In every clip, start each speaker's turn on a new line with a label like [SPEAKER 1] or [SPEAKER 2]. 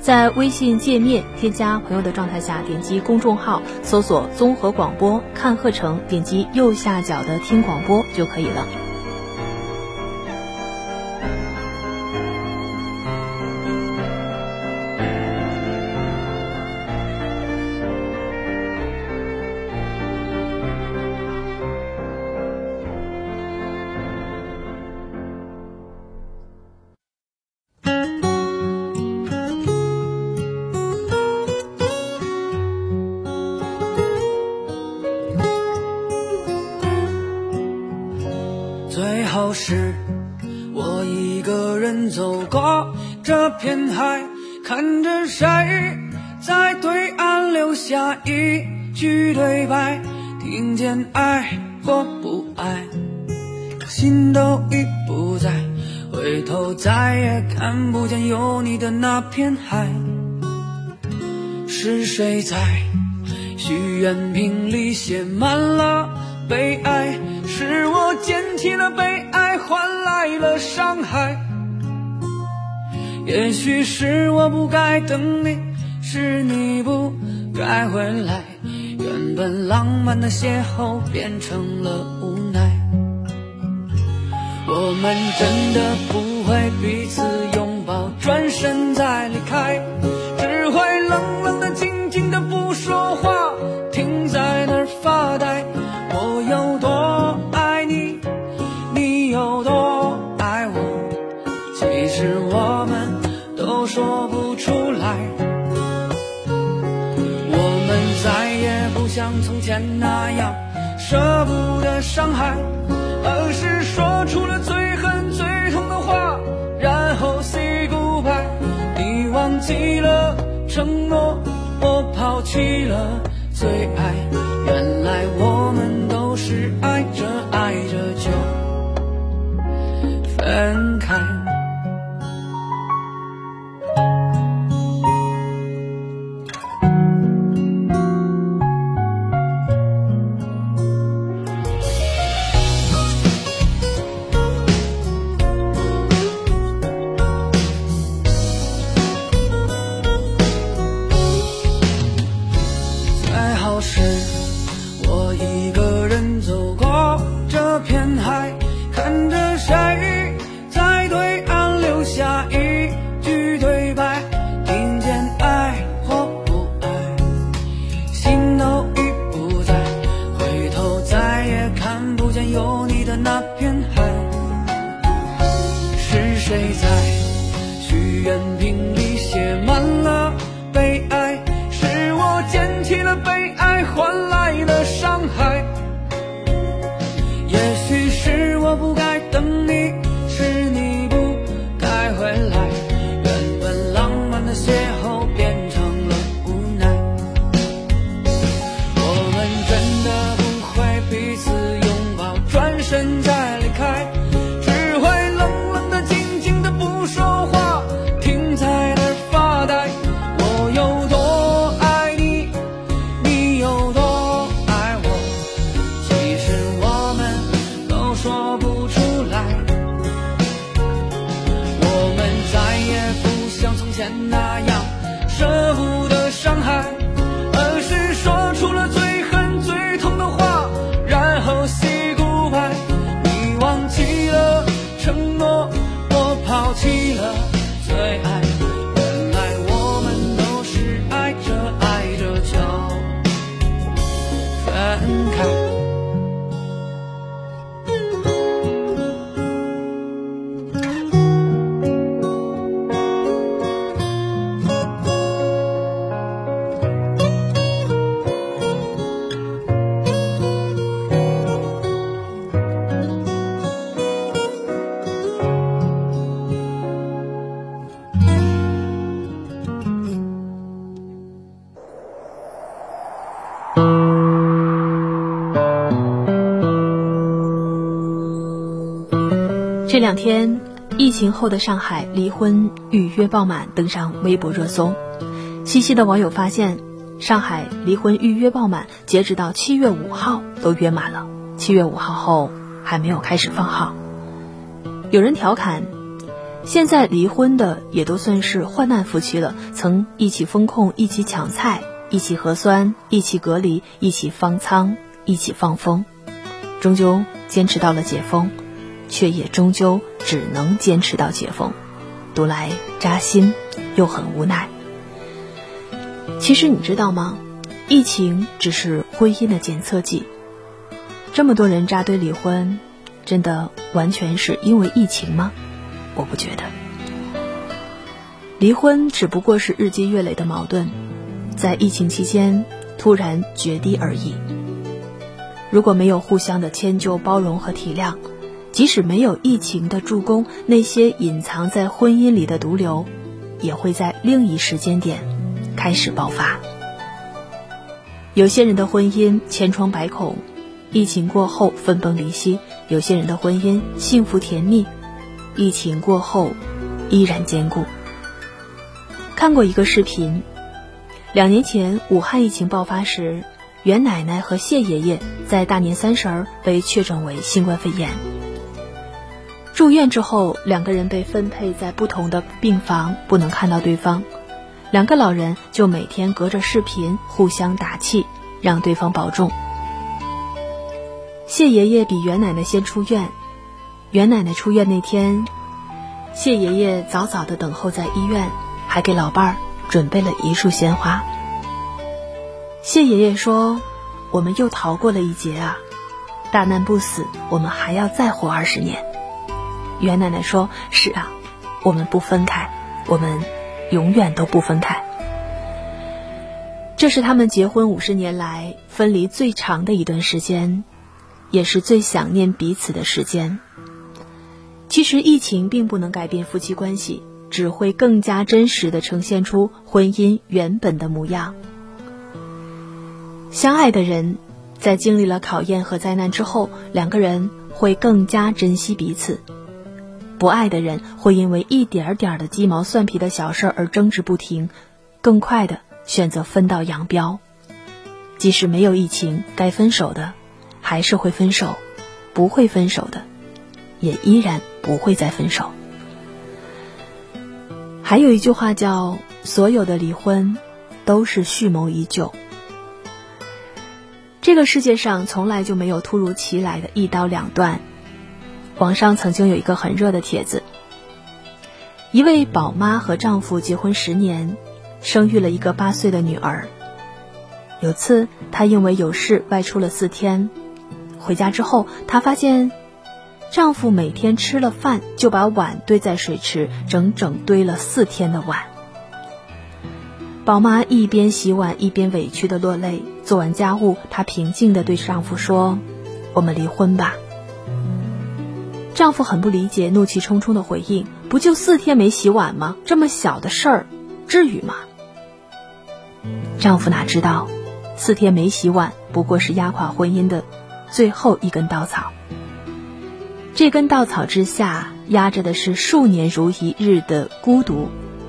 [SPEAKER 1] 在微信界面添加朋友的状态下，点击公众号搜索“综合广播”，看课程，点击右下角的“听广播”就可以了。
[SPEAKER 2] 谁在对岸留下一句对白，听见爱或不爱，心都已不在，回头再也看不见有你的那片海。是谁在许愿瓶里写满了悲哀？是我捡起了悲哀，换来了伤害。也许是我不该等你，是你不该回来。原本浪漫的邂逅变成了无奈。我们真的不会彼此拥抱，转身再离开，只会冷冷的、静静的不说话，停在那儿发呆。我有多爱你，你有多爱我，其实我们说不出来。我们再也不像从前那样舍不得伤害，而是说出了最狠最痛的话，然后 say goodbye。你忘记了承诺，我抛弃了最爱。原来我们都是爱着爱着就分
[SPEAKER 1] 两天，疫情后的上海离婚预约爆满，登上微博热搜。细心的网友发现，上海离婚预约爆满，截止到七月五号都约满了。七月五号后还没有开始放号。有人调侃，现在离婚的也都算是患难夫妻了，曾一起风控，一起抢菜，一起核酸，一起隔离，一起方舱，一起放风，终究坚持到了解封。却也终究只能坚持到解封，读来扎心，又很无奈。其实你知道吗？疫情只是婚姻的检测剂。这么多人扎堆离婚，真的完全是因为疫情吗？我不觉得。离婚只不过是日积月累的矛盾，在疫情期间突然决堤而已。如果没有互相的迁就、包容和体谅，即使没有疫情的助攻，那些隐藏在婚姻里的毒瘤，也会在另一时间点开始爆发。有些人的婚姻千疮百孔，疫情过后分崩离析；有些人的婚姻幸福甜蜜，疫情过后依然坚固。看过一个视频，两年前武汉疫情爆发时，袁奶奶和谢爷爷在大年三十儿被确诊为新冠肺炎。住院之后，两个人被分配在不同的病房，不能看到对方。两个老人就每天隔着视频互相打气，让对方保重。谢爷爷比袁奶奶先出院。袁奶奶出院那天，谢爷爷早早的等候在医院，还给老伴儿准备了一束鲜花。谢爷爷说：“我们又逃过了一劫啊！大难不死，我们还要再活二十年。”袁奶奶说：“是啊，我们不分开，我们永远都不分开。这是他们结婚五十年来分离最长的一段时间，也是最想念彼此的时间。其实疫情并不能改变夫妻关系，只会更加真实的呈现出婚姻原本的模样。相爱的人，在经历了考验和灾难之后，两个人会更加珍惜彼此。”不爱的人会因为一点点的鸡毛蒜皮的小事而争执不停，更快的选择分道扬镳。即使没有疫情，该分手的还是会分手，不会分手的也依然不会再分手。还有一句话叫：“所有的离婚都是蓄谋已久。”这个世界上从来就没有突如其来的一刀两断。网上曾经有一个很热的帖子，一位宝妈和丈夫结婚十年，生育了一个八岁的女儿。有次她因为有事外出了四天，回家之后，她发现丈夫每天吃了饭就把碗堆在水池，整整堆了四天的碗。宝妈一边洗碗一边委屈的落泪。做完家务，她平静的对丈夫说：“我们离婚吧。”丈夫很不理解，怒气冲冲的回应：“不就四天没洗碗吗？这么小的事儿，至于吗？”丈夫哪知道，四天没洗碗不过是压垮婚姻的最后一根稻草。这根稻草之下压着的是数年如一日的孤独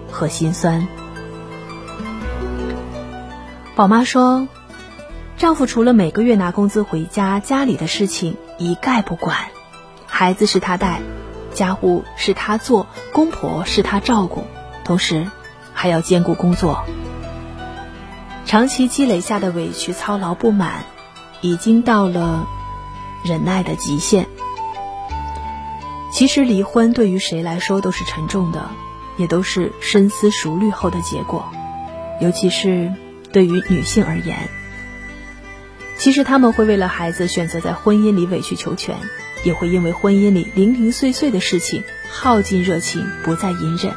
[SPEAKER 1] 和心酸。宝妈说，丈夫除了每个月拿工资回家，家里的事情一概不管。孩子是他带，家务是他做，公婆是他照顾，同时还要兼顾工作。长期积累下的委屈、操劳、不满，已经到了忍耐的极限。其实离婚对于谁来说都是沉重的，也都是深思熟虑后的结果，尤其是对于女性而言。其实他们会为了孩子选择在婚姻里委曲求全，也会因为婚姻里零零碎碎的事情耗尽热情，不再隐忍。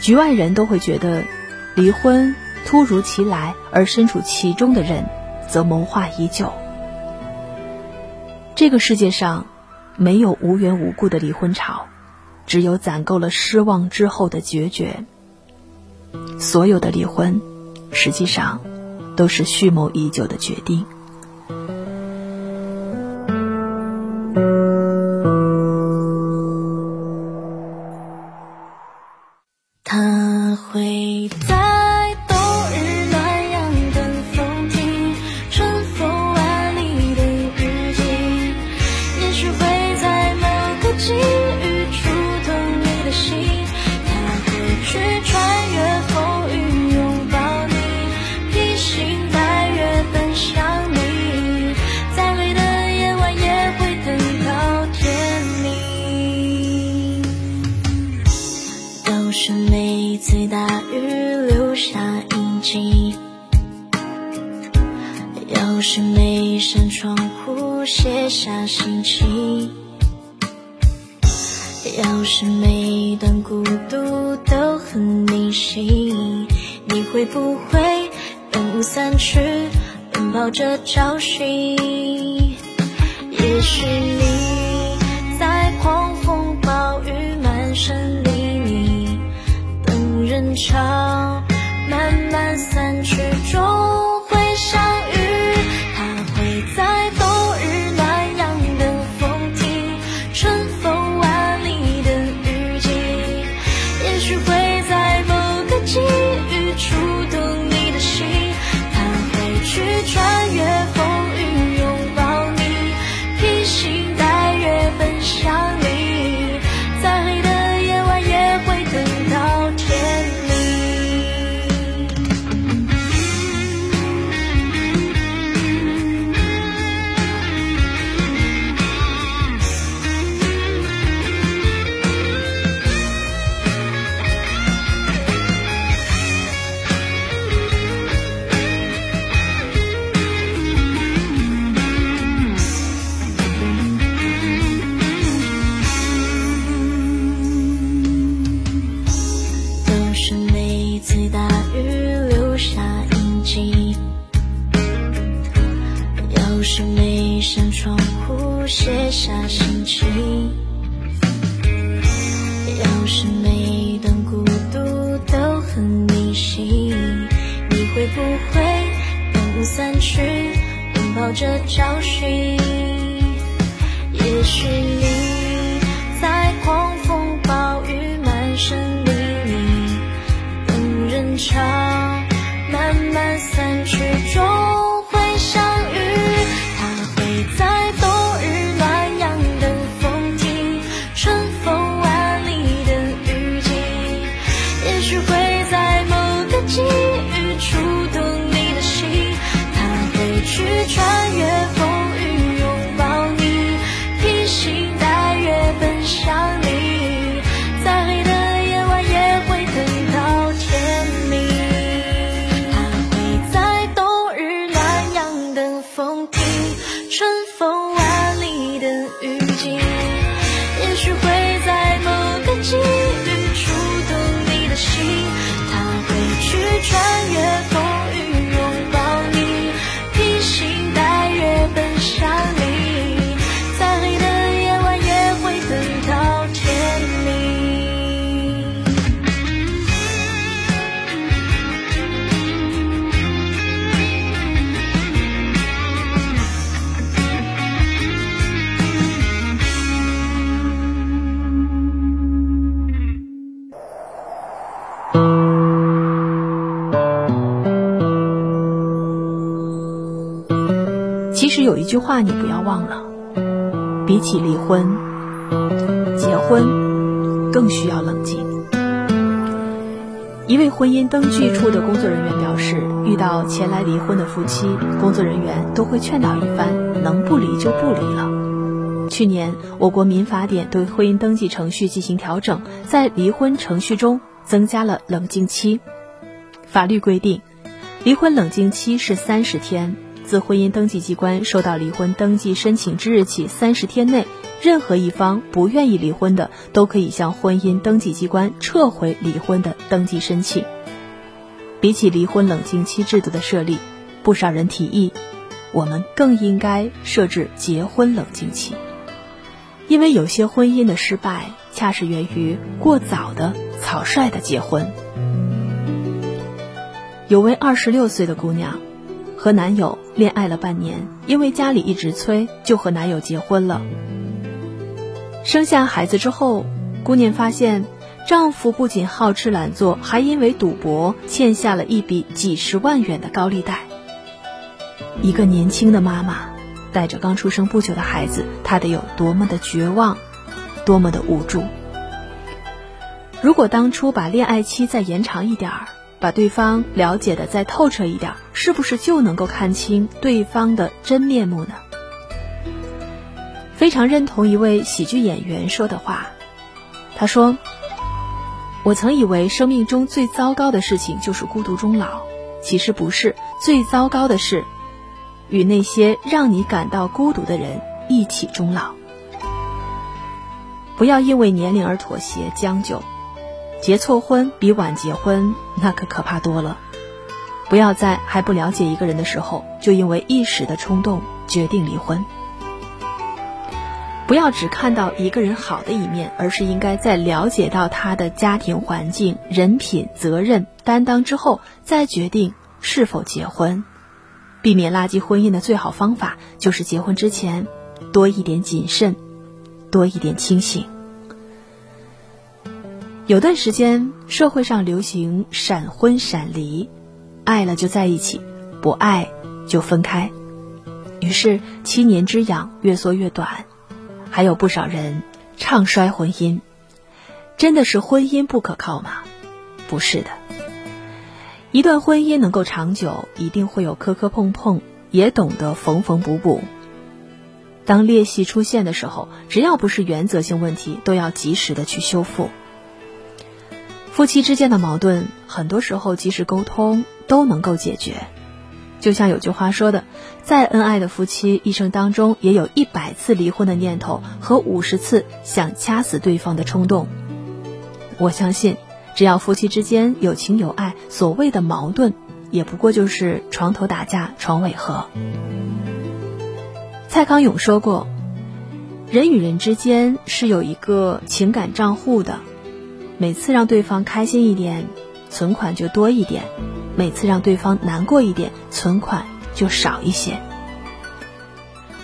[SPEAKER 1] 局外人都会觉得，离婚突如其来，而身处其中的人则谋划已久。这个世界上，没有无缘无故的离婚潮，只有攒够了失望之后的决绝。所有的离婚，实际上。都是蓄谋已久的决定。奔跑着窗户写下心情。
[SPEAKER 3] 要是每段孤独都很明晰，你会不会等雾散去，拥抱着找寻？也许你。
[SPEAKER 1] 话你不要忘了，比起离婚，结婚更需要冷静。一位婚姻登记处的工作人员表示，遇到前来离婚的夫妻，工作人员都会劝导一番，能不离就不离了。去年我国民法典对婚姻登记程序进行调整，在离婚程序中增加了冷静期。法律规定，离婚冷静期是三十天，自婚姻登记机关收到离婚登记申请之日起三十天内，任何一方不愿意离婚的，都可以向婚姻登记机关撤回离婚的登记申请。比起离婚冷静期制度的设立，不少人提议，我们更应该设置结婚冷静期，因为有些婚姻的失败，恰是源于过早的草率的结婚。有位二十六岁的姑娘，和男友恋爱了半年，因为家里一直催，就和男友结婚了。生下孩子之后，姑娘发现，丈夫不仅好吃懒做，还因为赌博欠下了一笔几十万元的高利贷。一个年轻的妈妈，带着刚出生不久的孩子，她得有多么的绝望，多么的无助。如果当初把恋爱期再延长一点儿。把对方了解的再透彻一点，是不是就能够看清对方的真面目呢？非常认同一位喜剧演员说的话，他说：“我曾以为生命中最糟糕的事情就是孤独终老，其实不是，最糟糕的是与那些让你感到孤独的人一起终老。不要因为年龄而妥协将就。”结错婚比晚结婚那可可怕多了，不要在还不了解一个人的时候就因为一时的冲动决定离婚。不要只看到一个人好的一面，而是应该在了解到他的家庭环境、人品、责任担当之后，再决定是否结婚。避免垃圾婚姻的最好方法就是结婚之前多一点谨慎，多一点清醒。有段时间，社会上流行闪婚闪离，爱了就在一起，不爱就分开。于是七年之痒越缩越短，还有不少人唱衰婚姻。真的是婚姻不可靠吗？不是的。一段婚姻能够长久，一定会有磕磕碰碰，也懂得缝缝补补。当裂隙出现的时候，只要不是原则性问题，都要及时的去修复。夫妻之间的矛盾，很多时候及时沟通都能够解决。就像有句话说的：“再恩爱的夫妻，一生当中也有一百次离婚的念头和五十次想掐死对方的冲动。”我相信，只要夫妻之间有情有爱，所谓的矛盾也不过就是床头打架床尾和。蔡康永说过：“人与人之间是有一个情感账户的。”每次让对方开心一点，存款就多一点；每次让对方难过一点，存款就少一些。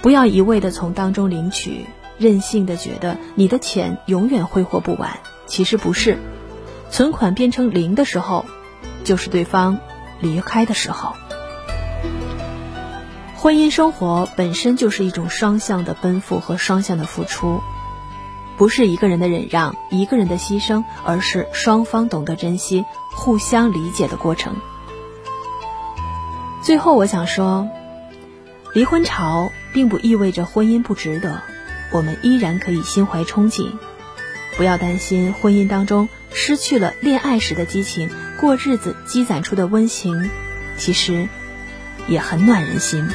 [SPEAKER 1] 不要一味的从当中领取，任性的觉得你的钱永远挥霍不完。其实不是，存款变成零的时候，就是对方离开的时候。婚姻生活本身就是一种双向的奔赴和双向的付出。不是一个人的忍让，一个人的牺牲，而是双方懂得珍惜、互相理解的过程。最后，我想说，离婚潮并不意味着婚姻不值得，我们依然可以心怀憧憬。不要担心婚姻当中失去了恋爱时的激情，过日子积攒出的温情，其实也很暖人心。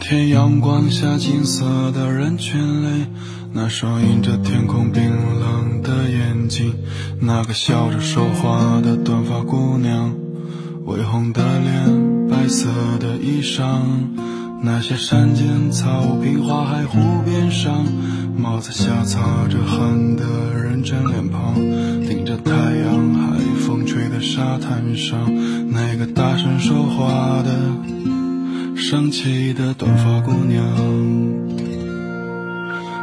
[SPEAKER 4] 天阳光下金色的人群里，那双映着天空冰冷的眼睛，那个笑着说话的短发姑娘，微红的脸，白色的衣裳，那些山间草坪、花海、湖边上。帽子下擦着汗的认真脸庞，顶着太阳海风吹的沙滩上，那个大声说话的生气的短发姑娘。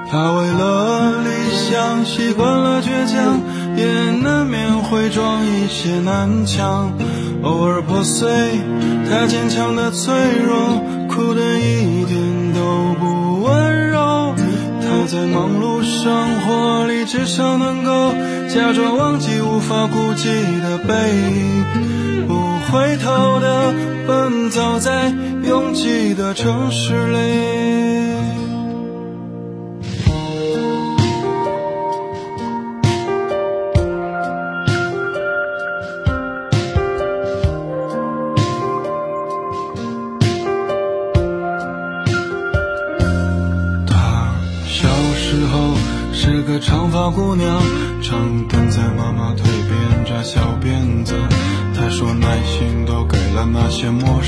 [SPEAKER 4] 她为了理想习惯了倔强，也难免会撞一些南墙，偶尔破碎。她坚强的脆弱，哭得一点都不温柔。她在忙碌生活，至少能够假装忘记无法顾及的背影，不回头的奔走在拥挤的城市里。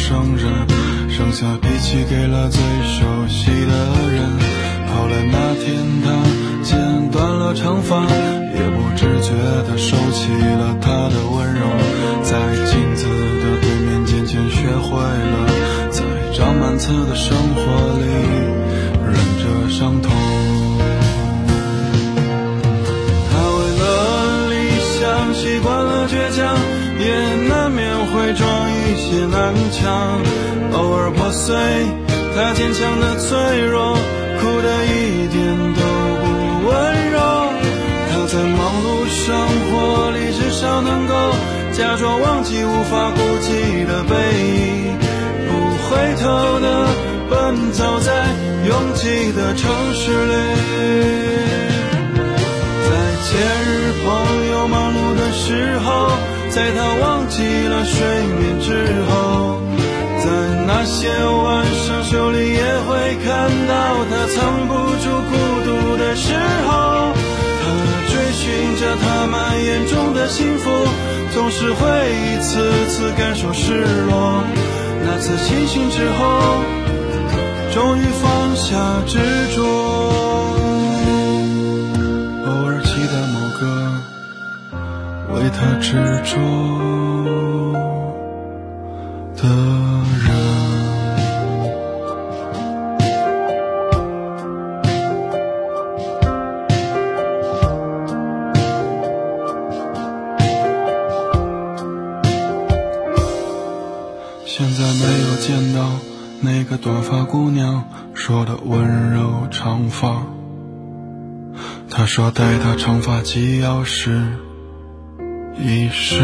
[SPEAKER 4] 生人，剩下脾气给了最熟悉的人。后来那天他剪断了长发，也不自觉地收起了他的温柔。在镜子的对面渐渐学会了，在长满刺的生活里忍着伤痛。会撞一些南墙，偶尔破碎。他坚强的脆弱，哭得一点都不温柔。他在忙碌生活里，至少能够假装忘记无法顾及的背影，不回头的奔走在拥挤的城市里。在节日朋友忙碌的时候，在他忘记了睡眠之后，在那些晚上手里也会看到他藏不住孤独的时候。他追寻着他们眼中的幸福，总是会一次次感受失落。那次清醒之后，终于放下执着。他执着的人。现在没有见到那个短发姑娘说的温柔长发。她说带她长发及腰时。已是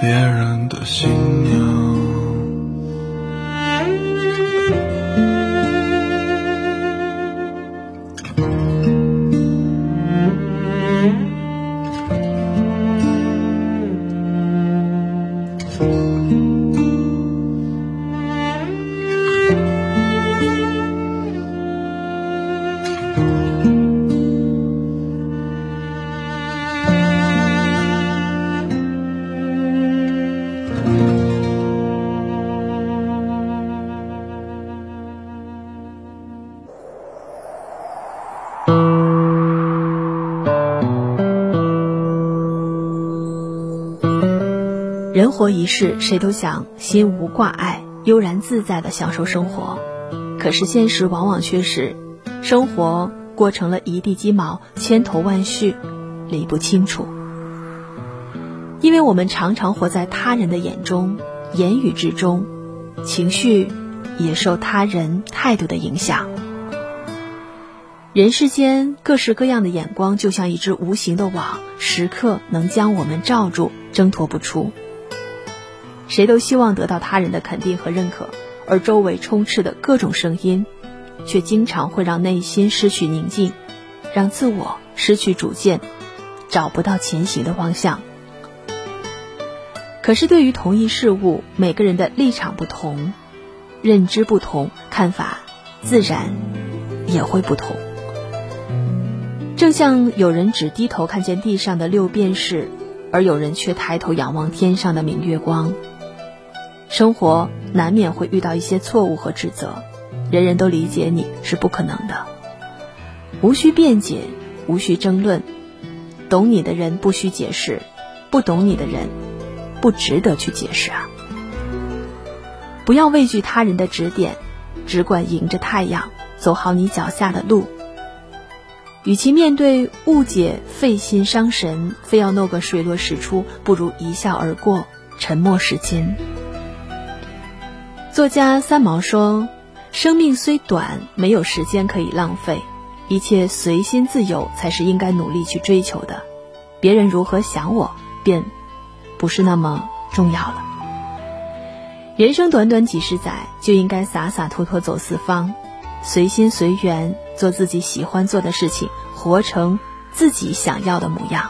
[SPEAKER 4] 别人的新娘。
[SPEAKER 1] 活一世，谁都想心无挂碍、悠然自在地享受生活。可是现实往往却是，生活过成了一地鸡毛、千头万绪，理不清楚。因为我们常常活在他人的眼中、言语之中，情绪也受他人态度的影响。人世间各式各样的眼光，就像一只无形的网，时刻能将我们罩住，挣脱不出。谁都希望得到他人的肯定和认可，而周围充斥的各种声音，却经常会让内心失去宁静，让自我失去主见，找不到前行的方向。可是，对于同一事物，每个人的立场不同，认知不同，看法自然也会不同。正像有人只低头看见地上的六便士，而有人却抬头仰望天上的明月光。生活难免会遇到一些错误和指责，人人都理解你是不可能的。无需辩解，无需争论，懂你的人不需解释，不懂你的人不值得去解释啊！不要畏惧他人的指点，只管迎着太阳走好你脚下的路。与其面对误解费心伤神，非要弄个水落石出，不如一笑而过，沉默是金。作家三毛说：“生命虽短，没有时间可以浪费，一切随心自由才是应该努力去追求的。别人如何想我，便不是那么重要了。人生短短几十载，就应该洒洒脱脱走四方。”随心随缘，做自己喜欢做的事情，活成自己想要的模样。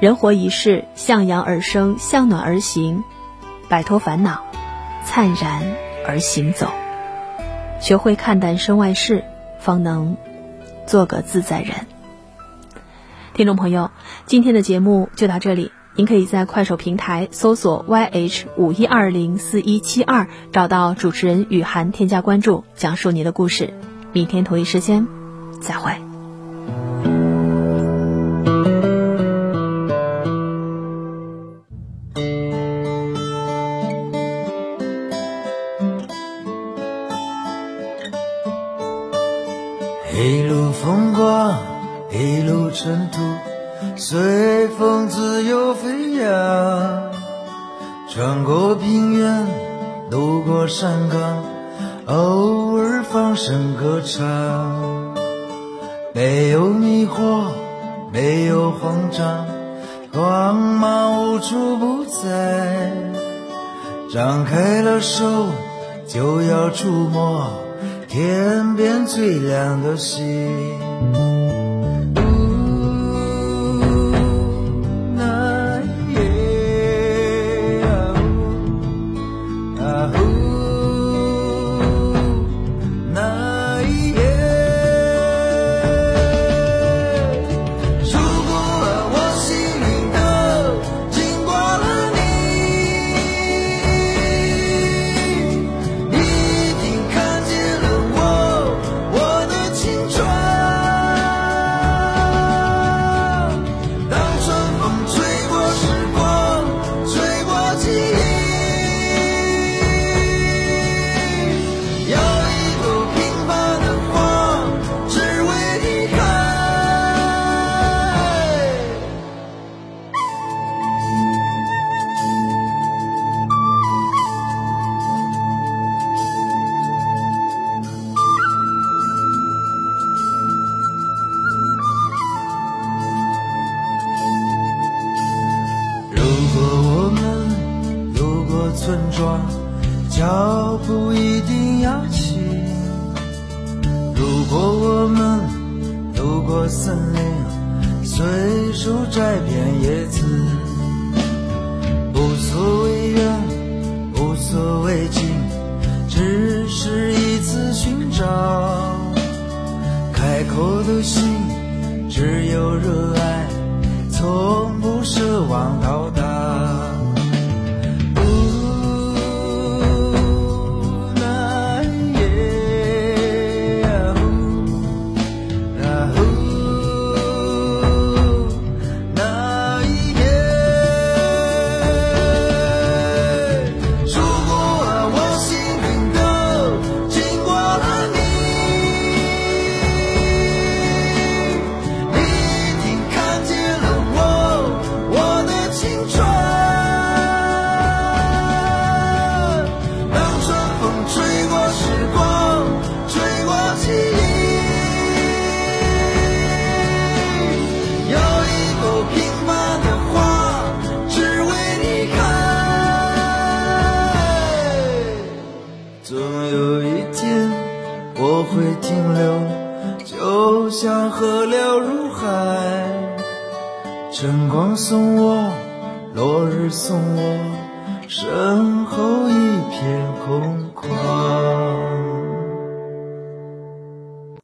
[SPEAKER 1] 人活一世，向阳而生，向暖而行，摆脱烦恼，灿然而行走。学会看淡身外事，方能做个自在人。听众朋友，今天的节目就到这里。您可以在快手平台搜索 YH 五一二零四一七二，找到主持人雨涵，添加关注，讲述你的故事。明天同一时间，再会。
[SPEAKER 5] 天边最亮的星。